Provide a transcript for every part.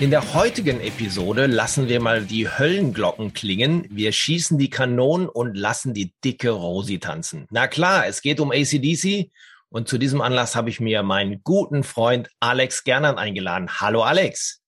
In der heutigen Episode lassen wir mal die Höllenglocken klingen. Wir schießen die Kanonen und lassen die dicke Rosi tanzen. Na klar, es geht um ACDC und zu diesem Anlass habe ich mir meinen guten Freund Alex Gernand eingeladen. Hallo Alex.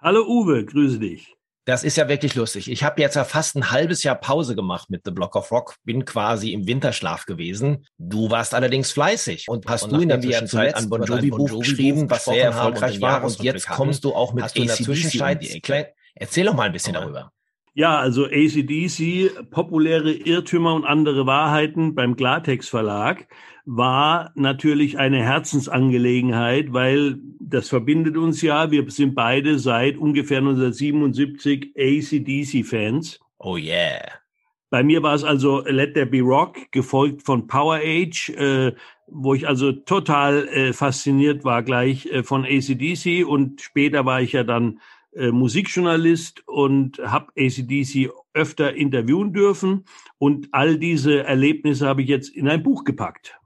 Hallo Uwe, grüße dich. Das ist ja wirklich lustig. Ich habe jetzt ja fast ein halbes Jahr Pause gemacht mit The Block of Rock, bin quasi im Winterschlaf gewesen. Du warst allerdings fleißig und hast und du in der Zwischenzeit ein Bon Jovi Buch geschrieben, was sehr erfolgreich war und jetzt kommst du auch mit hast ACDC Erzähl doch mal ein bisschen darüber. Ja, also ACDC, populäre Irrtümer und andere Wahrheiten beim Glatex Verlag war natürlich eine Herzensangelegenheit, weil das verbindet uns ja. Wir sind beide seit ungefähr 1977 ACDC-Fans. Oh yeah. Bei mir war es also Let There Be Rock, gefolgt von Power Age, äh, wo ich also total äh, fasziniert war gleich äh, von ACDC und später war ich ja dann äh, Musikjournalist und habe ACDC öfter interviewen dürfen. Und all diese Erlebnisse habe ich jetzt in ein Buch gepackt.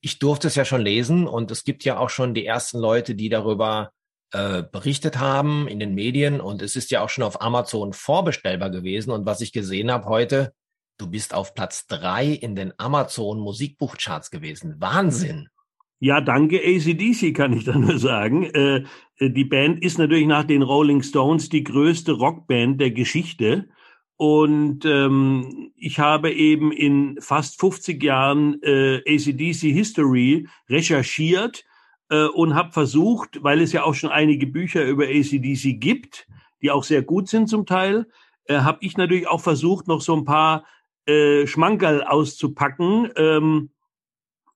Ich durfte es ja schon lesen und es gibt ja auch schon die ersten Leute, die darüber äh, berichtet haben in den Medien und es ist ja auch schon auf Amazon vorbestellbar gewesen. Und was ich gesehen habe heute, du bist auf Platz drei in den Amazon Musikbuchcharts gewesen. Wahnsinn! Ja, danke ACDC kann ich da nur sagen. Äh, äh, die Band ist natürlich nach den Rolling Stones die größte Rockband der Geschichte. Und ähm, ich habe eben in fast 50 Jahren äh, ACDC History recherchiert äh, und habe versucht, weil es ja auch schon einige Bücher über ACDC gibt, die auch sehr gut sind zum Teil, äh, habe ich natürlich auch versucht, noch so ein paar äh, Schmankerl auszupacken. Ähm,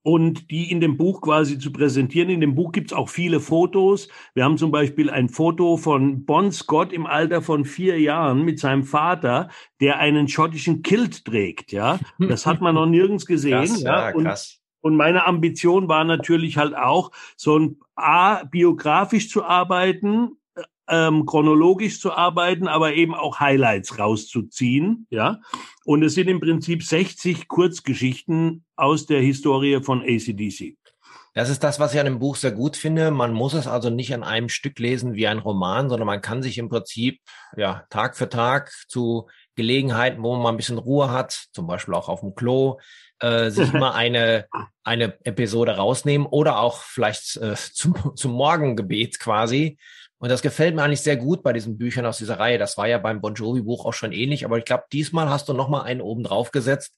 und die in dem Buch quasi zu präsentieren. In dem Buch gibt's auch viele Fotos. Wir haben zum Beispiel ein Foto von Bon Scott im Alter von vier Jahren mit seinem Vater, der einen schottischen Kilt trägt. Ja, das hat man noch nirgends gesehen. Krass, ja, ja krass. Und, und meine Ambition war natürlich halt auch, so ein A, biografisch zu arbeiten, ähm, chronologisch zu arbeiten, aber eben auch Highlights rauszuziehen, ja. Und es sind im Prinzip 60 Kurzgeschichten aus der Historie von ACDC. Das ist das, was ich an dem Buch sehr gut finde. Man muss es also nicht an einem Stück lesen wie ein Roman, sondern man kann sich im Prinzip ja Tag für Tag zu Gelegenheiten, wo man ein bisschen Ruhe hat, zum Beispiel auch auf dem Klo, äh, sich mal eine eine Episode rausnehmen oder auch vielleicht äh, zum, zum Morgengebet quasi und das gefällt mir eigentlich sehr gut bei diesen Büchern aus dieser Reihe. Das war ja beim Bon Jovi Buch auch schon ähnlich, aber ich glaube, diesmal hast du noch mal einen oben drauf gesetzt,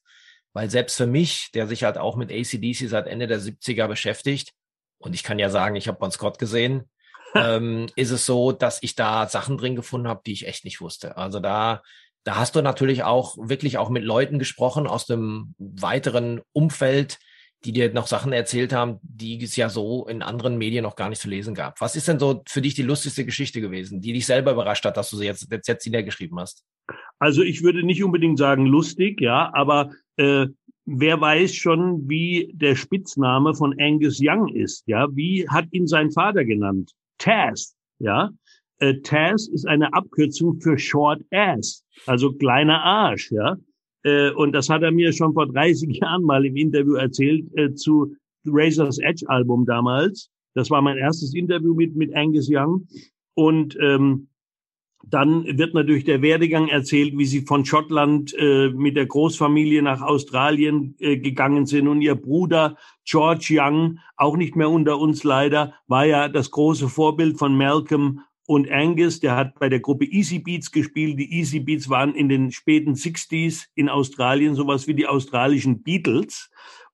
weil selbst für mich, der sich halt auch mit ACDC seit Ende der 70er beschäftigt, und ich kann ja sagen, ich habe Bon Scott gesehen, ähm, ist es so, dass ich da Sachen drin gefunden habe, die ich echt nicht wusste. Also da, da hast du natürlich auch wirklich auch mit Leuten gesprochen aus dem weiteren Umfeld, die dir noch Sachen erzählt haben, die es ja so in anderen Medien noch gar nicht zu lesen gab. Was ist denn so für dich die lustigste Geschichte gewesen, die dich selber überrascht hat, dass du sie jetzt, jetzt, jetzt niedergeschrieben hast? Also ich würde nicht unbedingt sagen lustig, ja, aber äh, wer weiß schon, wie der Spitzname von Angus Young ist, ja? Wie hat ihn sein Vater genannt? Taz, ja? Äh, Taz ist eine Abkürzung für Short Ass, also kleiner Arsch, ja? Äh, und das hat er mir schon vor 30 Jahren mal im Interview erzählt äh, zu Razor's Edge Album damals. Das war mein erstes Interview mit, mit Angus Young. Und ähm, dann wird natürlich der Werdegang erzählt, wie sie von Schottland äh, mit der Großfamilie nach Australien äh, gegangen sind. Und ihr Bruder George Young, auch nicht mehr unter uns leider, war ja das große Vorbild von Malcolm Und Angus, der hat bei der Gruppe Easy Beats gespielt. Die Easy Beats waren in den späten 60s in Australien sowas wie die australischen Beatles.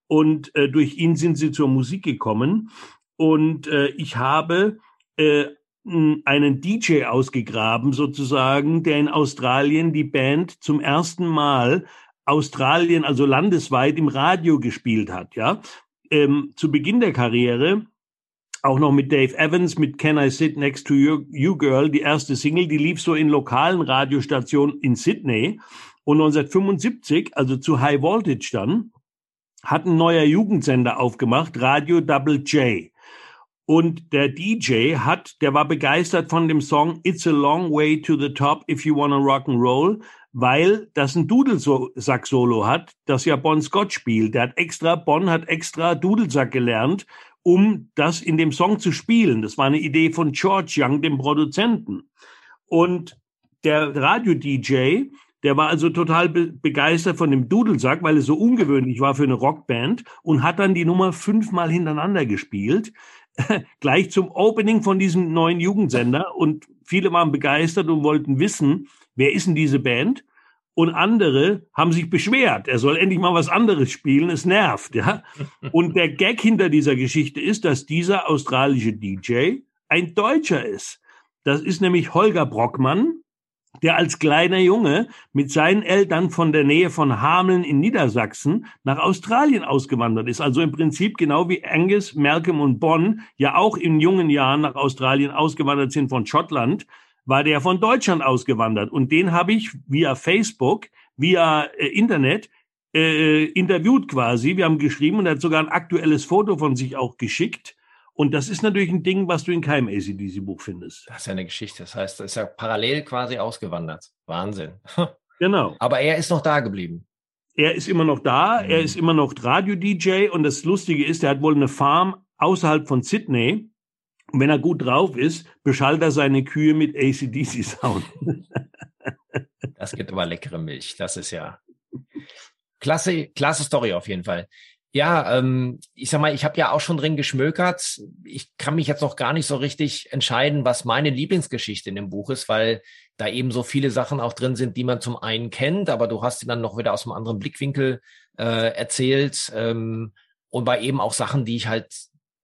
Und äh, durch ihn sind sie zur Musik gekommen. Und äh, ich habe äh, einen DJ ausgegraben sozusagen, der in Australien die Band zum ersten Mal Australien, also landesweit im Radio gespielt hat, ja. Ähm, zu Beginn der Karriere auch noch mit Dave Evans, mit Can I Sit Next to You, you Girl, die erste Single, die lief so in lokalen Radiostationen in Sydney. Und 1975, also zu High Voltage dann, hat ein neuer Jugendsender aufgemacht, Radio Double J. Und der DJ hat, der war begeistert von dem Song It's a Long Way to the Top If You Wanna Rock and Roll, weil das ein Dudelsack-Solo hat, das ja Bon Scott spielt. Der hat extra, Bon hat extra Dudelsack gelernt, um das in dem Song zu spielen. Das war eine Idee von George Young, dem Produzenten. Und der Radio-DJ, der war also total be begeistert von dem Dudelsack, weil es so ungewöhnlich war für eine Rockband und hat dann die Nummer fünfmal hintereinander gespielt, gleich zum Opening von diesem neuen Jugendsender. Und viele waren begeistert und wollten wissen, wer ist denn diese Band? Und andere haben sich beschwert. Er soll endlich mal was anderes spielen, es nervt, ja. Und der Gag hinter dieser Geschichte ist, dass dieser australische DJ ein Deutscher ist. Das ist nämlich Holger Brockmann, der als kleiner Junge mit seinen Eltern von der Nähe von Hameln in Niedersachsen nach Australien ausgewandert ist. Also im Prinzip genau wie Angus, Malcolm und Bonn ja auch in jungen Jahren nach Australien ausgewandert sind von Schottland war der von Deutschland ausgewandert. Und den habe ich via Facebook, via äh, Internet äh, interviewt quasi. Wir haben geschrieben und er hat sogar ein aktuelles Foto von sich auch geschickt. Und das ist natürlich ein Ding, was du in keinem ACDC-Buch findest. Das ist ja eine Geschichte. Das heißt, er ist ja parallel quasi ausgewandert. Wahnsinn. Genau. Aber er ist noch da geblieben. Er ist immer noch da. Mhm. Er ist immer noch Radio-DJ. Und das Lustige ist, er hat wohl eine Farm außerhalb von Sydney. Und wenn er gut drauf ist, beschallt er seine Kühe mit ACDC-Sound. das gibt aber leckere Milch. Das ist ja klasse, klasse Story auf jeden Fall. Ja, ähm, ich sag mal, ich habe ja auch schon drin geschmökert. Ich kann mich jetzt noch gar nicht so richtig entscheiden, was meine Lieblingsgeschichte in dem Buch ist, weil da eben so viele Sachen auch drin sind, die man zum einen kennt, aber du hast sie dann noch wieder aus einem anderen Blickwinkel äh, erzählt ähm, und bei eben auch Sachen, die ich halt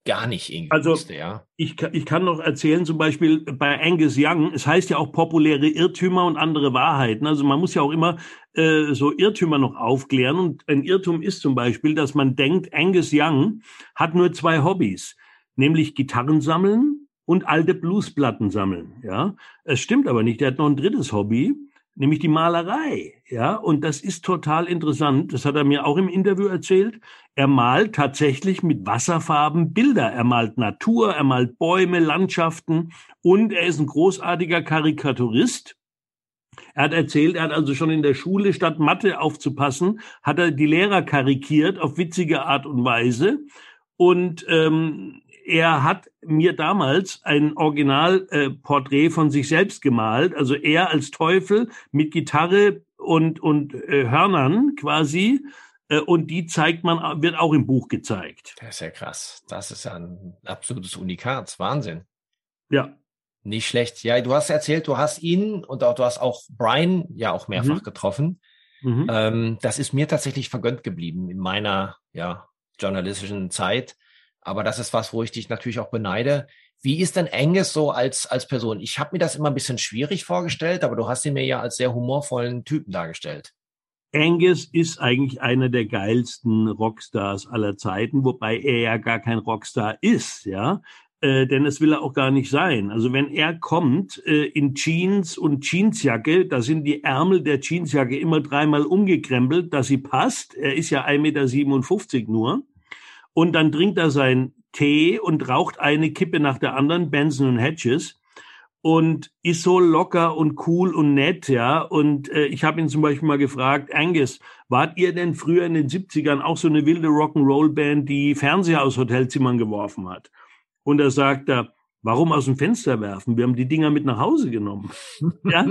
gar nicht irgendwie also, wusste, ja. Ich, ich kann noch erzählen, zum Beispiel bei Angus Young, es heißt ja auch populäre Irrtümer und andere Wahrheiten. Also man muss ja auch immer äh, so Irrtümer noch aufklären. Und ein Irrtum ist zum Beispiel, dass man denkt, Angus Young hat nur zwei Hobbys, nämlich Gitarren sammeln und alte Bluesplatten sammeln. Ja, es stimmt aber nicht. Er hat noch ein drittes Hobby nämlich die Malerei. Ja, und das ist total interessant. Das hat er mir auch im Interview erzählt. Er malt tatsächlich mit Wasserfarben Bilder. Er malt Natur, er malt Bäume, Landschaften und er ist ein großartiger Karikaturist. Er hat erzählt, er hat also schon in der Schule statt Mathe aufzupassen, hat er die Lehrer karikiert auf witzige Art und Weise. Und ähm, er hat mir damals ein Originalporträt äh, von sich selbst gemalt, also er als Teufel mit Gitarre und, und äh, Hörnern quasi. Äh, und die zeigt man, wird auch im Buch gezeigt. Das ist ja krass. Das ist ja ein absolutes Unikat. Wahnsinn. Ja. Nicht schlecht. Ja, du hast erzählt, du hast ihn und auch, du hast auch Brian ja auch mehrfach mhm. getroffen. Mhm. Ähm, das ist mir tatsächlich vergönnt geblieben in meiner ja, journalistischen Zeit. Aber das ist was, wo ich dich natürlich auch beneide. Wie ist denn Angus so als, als Person? Ich habe mir das immer ein bisschen schwierig vorgestellt, aber du hast ihn mir ja als sehr humorvollen Typen dargestellt. Angus ist eigentlich einer der geilsten Rockstars aller Zeiten, wobei er ja gar kein Rockstar ist, ja. Äh, denn es will er auch gar nicht sein. Also wenn er kommt äh, in Jeans und Jeansjacke, da sind die Ärmel der Jeansjacke immer dreimal umgekrempelt, dass sie passt. Er ist ja 1,57 Meter nur. Und dann trinkt er seinen Tee und raucht eine Kippe nach der anderen, Benson und Hedges und ist so locker und cool und nett, ja. Und äh, ich habe ihn zum Beispiel mal gefragt, Angus, wart ihr denn früher in den 70ern auch so eine wilde Rock'n'Roll-Band, die Fernseher aus Hotelzimmern geworfen hat? Und er sagt da, warum aus dem Fenster werfen? Wir haben die Dinger mit nach Hause genommen. ja?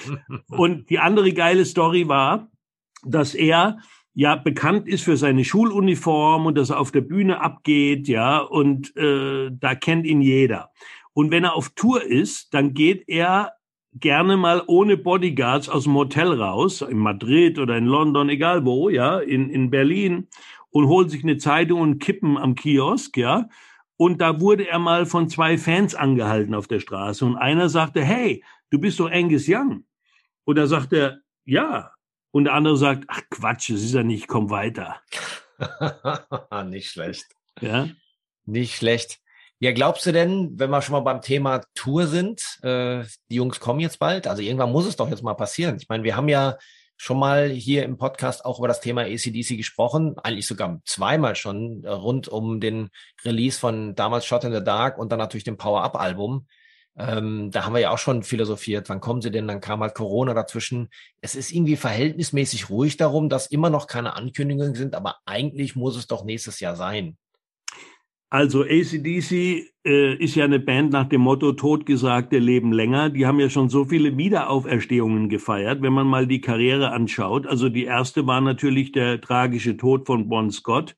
Und die andere geile Story war, dass er ja bekannt ist für seine Schuluniform und dass er auf der Bühne abgeht, ja, und äh, da kennt ihn jeder. Und wenn er auf Tour ist, dann geht er gerne mal ohne Bodyguards aus dem Hotel raus, in Madrid oder in London, egal wo, ja, in, in Berlin und holt sich eine Zeitung und Kippen am Kiosk, ja. Und da wurde er mal von zwei Fans angehalten auf der Straße und einer sagte, hey, du bist doch Angus Young. Und da sagt er, ja. Und der andere sagt, ach Quatsch, es ist ja nicht, komm weiter. nicht schlecht. Ja. Nicht schlecht. Ja, glaubst du denn, wenn wir schon mal beim Thema Tour sind, äh, die Jungs kommen jetzt bald, also irgendwann muss es doch jetzt mal passieren. Ich meine, wir haben ja schon mal hier im Podcast auch über das Thema ACDC gesprochen, eigentlich sogar zweimal schon äh, rund um den Release von damals Shot in the Dark und dann natürlich dem Power-Up-Album. Ähm, da haben wir ja auch schon philosophiert, wann kommen sie denn? Dann kam halt Corona dazwischen. Es ist irgendwie verhältnismäßig ruhig darum, dass immer noch keine Ankündigungen sind, aber eigentlich muss es doch nächstes Jahr sein. Also ACDC äh, ist ja eine Band nach dem Motto Totgesagte leben länger. Die haben ja schon so viele Wiederauferstehungen gefeiert, wenn man mal die Karriere anschaut. Also die erste war natürlich der tragische Tod von Bon Scott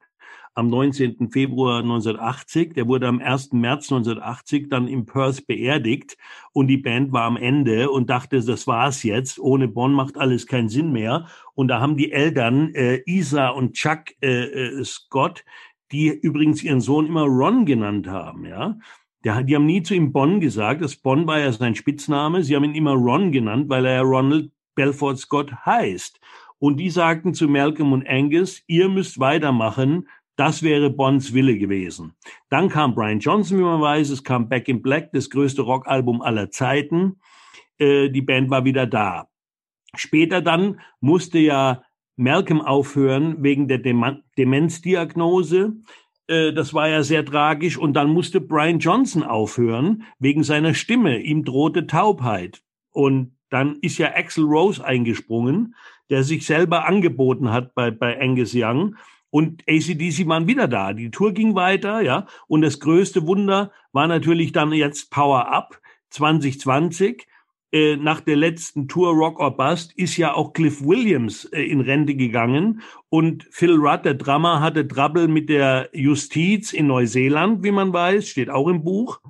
am 19. Februar 1980. Der wurde am 1. März 1980 dann in Perth beerdigt und die Band war am Ende und dachte, das war's jetzt. Ohne Bon macht alles keinen Sinn mehr. Und da haben die Eltern äh, Isa und Chuck äh, äh, Scott die übrigens ihren Sohn immer Ron genannt haben, ja. Der, die haben nie zu ihm Bonn gesagt. Das Bonn war ja sein Spitzname. Sie haben ihn immer Ron genannt, weil er ja Ronald Belfort Scott heißt. Und die sagten zu Malcolm und Angus, ihr müsst weitermachen. Das wäre Bonds Wille gewesen. Dann kam Brian Johnson, wie man weiß. Es kam Back in Black, das größte Rockalbum aller Zeiten. Äh, die Band war wieder da. Später dann musste ja Malcolm aufhören wegen der Dem Demenzdiagnose. Äh, das war ja sehr tragisch. Und dann musste Brian Johnson aufhören wegen seiner Stimme. Ihm drohte Taubheit. Und dann ist ja Axel Rose eingesprungen, der sich selber angeboten hat bei, bei Angus Young. Und ACDC waren wieder da. Die Tour ging weiter, ja. Und das größte Wunder war natürlich dann jetzt Power Up 2020 äh, nach der letzten Tour Rock or Bust ist ja auch Cliff Williams äh, in Rente gegangen und Phil Rudd, der Drummer, hatte Trouble mit der Justiz in Neuseeland, wie man weiß, steht auch im Buch.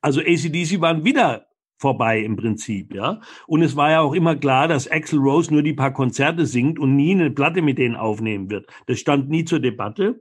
Also ACDC waren wieder vorbei im Prinzip, ja. Und es war ja auch immer klar, dass Axel Rose nur die paar Konzerte singt und nie eine Platte mit denen aufnehmen wird. Das stand nie zur Debatte.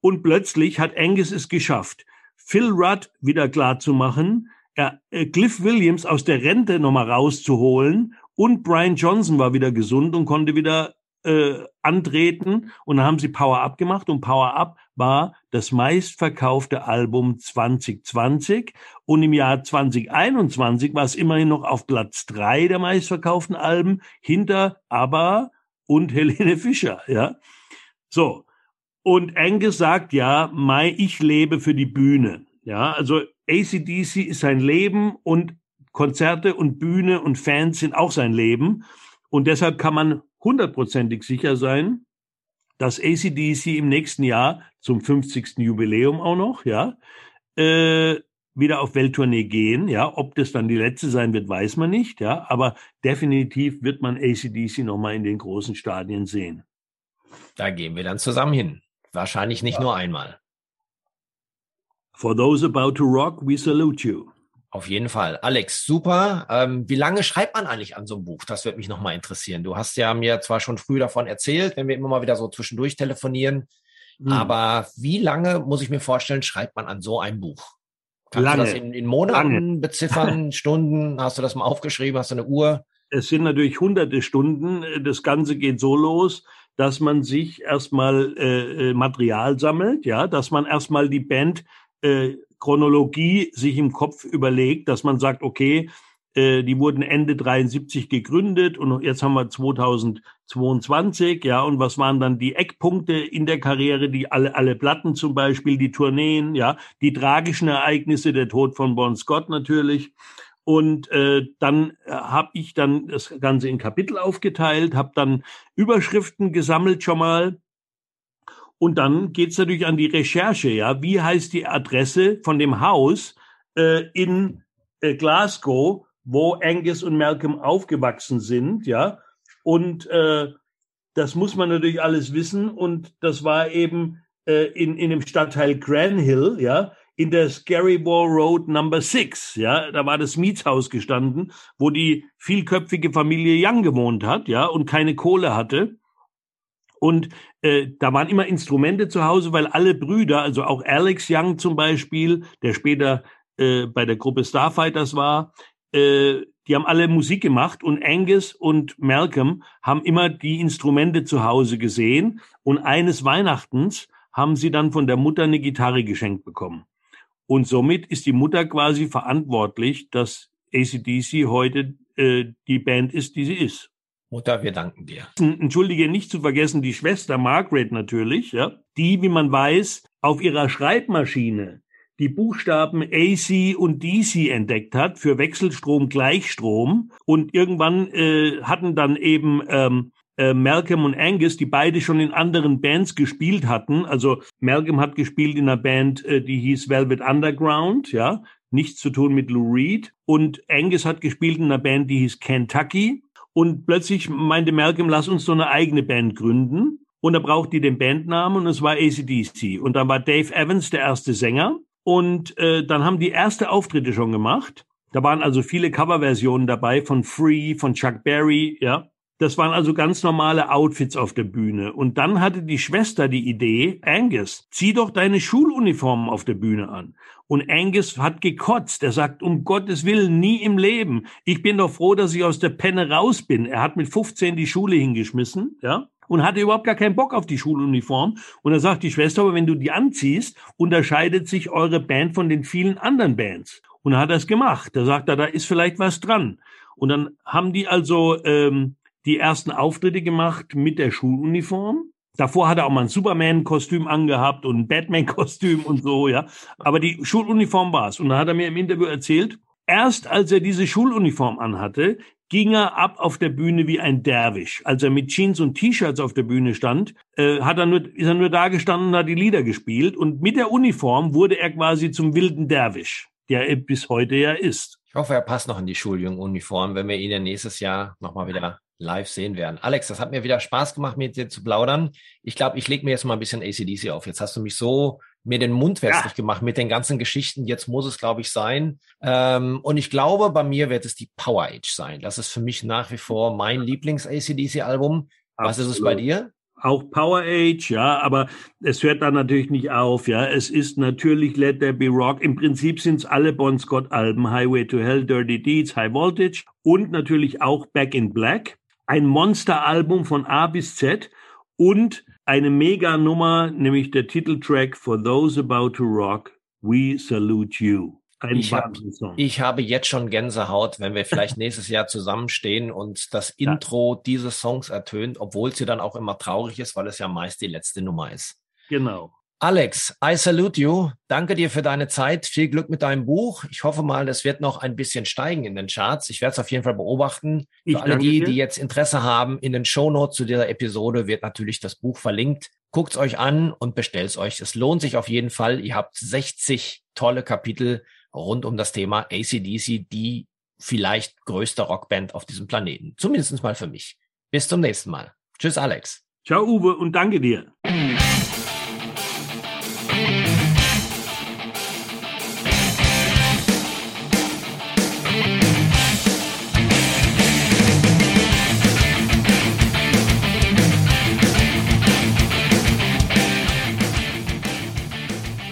Und plötzlich hat Angus es geschafft, Phil Rudd wieder klar zu machen, ja, äh, Cliff Williams aus der Rente nochmal rauszuholen und Brian Johnson war wieder gesund und konnte wieder äh, antreten und dann haben sie Power Up gemacht und Power Up war das meistverkaufte Album 2020 und im Jahr 2021 war es immerhin noch auf Platz drei der meistverkauften Alben hinter ABBA und Helene Fischer, ja. So. Und Angus sagt ja, Mai, ich lebe für die Bühne. Ja, also ACDC ist sein Leben und Konzerte und Bühne und Fans sind auch sein Leben. Und deshalb kann man hundertprozentig sicher sein, dass ACDC im nächsten Jahr zum 50. Jubiläum auch noch, ja, äh, wieder auf Welttournee gehen. Ja, ob das dann die letzte sein wird, weiß man nicht. Ja, aber definitiv wird man ACDC nochmal in den großen Stadien sehen. Da gehen wir dann zusammen hin. Wahrscheinlich nicht ja. nur einmal. For those about to rock, we salute you. Auf jeden Fall. Alex, super. Ähm, wie lange schreibt man eigentlich an so einem Buch? Das würde mich nochmal interessieren. Du hast ja mir zwar schon früh davon erzählt, wenn wir immer mal wieder so zwischendurch telefonieren, hm. aber wie lange, muss ich mir vorstellen, schreibt man an so einem Buch? Kannst lange. du das in, in Monaten lange. beziffern, Stunden? Hast du das mal aufgeschrieben? Hast du eine Uhr? Es sind natürlich hunderte Stunden. Das Ganze geht so los, dass man sich erstmal äh, äh Material sammelt, ja, dass man erstmal die Band äh, Chronologie sich im Kopf überlegt, dass man sagt, okay, äh, die wurden Ende 73 gegründet und jetzt haben wir 2022, ja, und was waren dann die Eckpunkte in der Karriere, die alle, alle Platten zum Beispiel, die Tourneen, ja, die tragischen Ereignisse, der Tod von Bon Scott natürlich. Und äh, dann äh, habe ich dann das Ganze in Kapitel aufgeteilt, habe dann Überschriften gesammelt schon mal, und dann geht's natürlich an die Recherche, ja. Wie heißt die Adresse von dem Haus äh, in äh, Glasgow, wo Angus und Malcolm aufgewachsen sind, ja. Und äh, das muss man natürlich alles wissen. Und das war eben äh, in, in dem Stadtteil Granhill, ja, in der Scary Wall Road Number 6. Ja, da war das Mietshaus gestanden, wo die vielköpfige Familie Young gewohnt hat, ja, und keine Kohle hatte. Und äh, da waren immer Instrumente zu Hause, weil alle Brüder, also auch Alex Young zum Beispiel, der später äh, bei der Gruppe Starfighters war, äh, die haben alle Musik gemacht und Angus und Malcolm haben immer die Instrumente zu Hause gesehen und eines Weihnachtens haben sie dann von der Mutter eine Gitarre geschenkt bekommen. Und somit ist die Mutter quasi verantwortlich, dass ACDC heute äh, die Band ist, die sie ist. Mutter, wir danken dir. Entschuldige, nicht zu vergessen, die Schwester Margaret natürlich, ja, die, wie man weiß, auf ihrer Schreibmaschine die Buchstaben AC und DC entdeckt hat für Wechselstrom, Gleichstrom. Und irgendwann äh, hatten dann eben ähm, äh, Malcolm und Angus, die beide schon in anderen Bands gespielt hatten. Also Malcolm hat gespielt in einer Band, äh, die hieß Velvet Underground, ja, nichts zu tun mit Lou Reed. Und Angus hat gespielt in einer Band, die hieß Kentucky. Und plötzlich meinte Malcolm, lass uns so eine eigene Band gründen. Und da braucht die den Bandnamen und es war ACDC. Und dann war Dave Evans der erste Sänger. Und äh, dann haben die erste Auftritte schon gemacht. Da waren also viele Coverversionen dabei von Free, von Chuck Berry, ja. Das waren also ganz normale Outfits auf der Bühne. Und dann hatte die Schwester die Idee, Angus, zieh doch deine Schuluniformen auf der Bühne an. Und Angus hat gekotzt. Er sagt, um Gottes Willen, nie im Leben. Ich bin doch froh, dass ich aus der Penne raus bin. Er hat mit 15 die Schule hingeschmissen, ja und hatte überhaupt gar keinen Bock auf die Schuluniform. Und da sagt die Schwester, aber wenn du die anziehst, unterscheidet sich eure Band von den vielen anderen Bands. Und er hat das gemacht. Da sagt er, da ist vielleicht was dran. Und dann haben die also ähm, die ersten Auftritte gemacht mit der Schuluniform. Davor hat er auch mal ein Superman-Kostüm angehabt und ein Batman-Kostüm und so, ja. Aber die Schuluniform war's. Und da hat er mir im Interview erzählt, erst als er diese Schuluniform anhatte, ging er ab auf der Bühne wie ein Derwisch. Als er mit Jeans und T-Shirts auf der Bühne stand, äh, hat er nur, ist er nur da gestanden und hat die Lieder gespielt. Und mit der Uniform wurde er quasi zum wilden Derwisch, der er bis heute ja ist. Ich hoffe, er passt noch in die Schuljungen-Uniform, wenn wir ihn ja nächstes Jahr nochmal wieder live sehen werden. Alex, das hat mir wieder Spaß gemacht, mit dir zu plaudern. Ich glaube, ich lege mir jetzt mal ein bisschen ACDC auf. Jetzt hast du mich so mir den Mund wässrig ja. gemacht mit den ganzen Geschichten. Jetzt muss es, glaube ich, sein. Ähm, und ich glaube, bei mir wird es die Power Age sein. Das ist für mich nach wie vor mein Lieblings-ACDC-Album. Was ist es bei dir? Auch Power Age, ja, aber es hört dann natürlich nicht auf, ja. Es ist natürlich Let There Be Rock. Im Prinzip sind es alle Bon Scott-Alben, Highway to Hell, Dirty Deeds, High Voltage und natürlich auch Back in Black ein Monsteralbum von A bis Z und eine Mega-Nummer, nämlich der Titeltrack For Those About to Rock, We Salute You. Ein ich, hab, ich habe jetzt schon Gänsehaut, wenn wir vielleicht nächstes Jahr zusammenstehen und das ja. Intro dieses Songs ertönt, obwohl sie dann auch immer traurig ist, weil es ja meist die letzte Nummer ist. Genau. Alex, I salute you. Danke dir für deine Zeit. Viel Glück mit deinem Buch. Ich hoffe mal, das wird noch ein bisschen steigen in den Charts. Ich werde es auf jeden Fall beobachten. Ich für alle die, dir. die jetzt Interesse haben, in den Shownotes zu dieser Episode wird natürlich das Buch verlinkt. Guckt's euch an und bestellt's euch. Es lohnt sich auf jeden Fall. Ihr habt 60 tolle Kapitel rund um das Thema ACDC, die vielleicht größte Rockband auf diesem Planeten. Zumindest mal für mich. Bis zum nächsten Mal. Tschüss, Alex. Ciao, Uwe, und danke dir.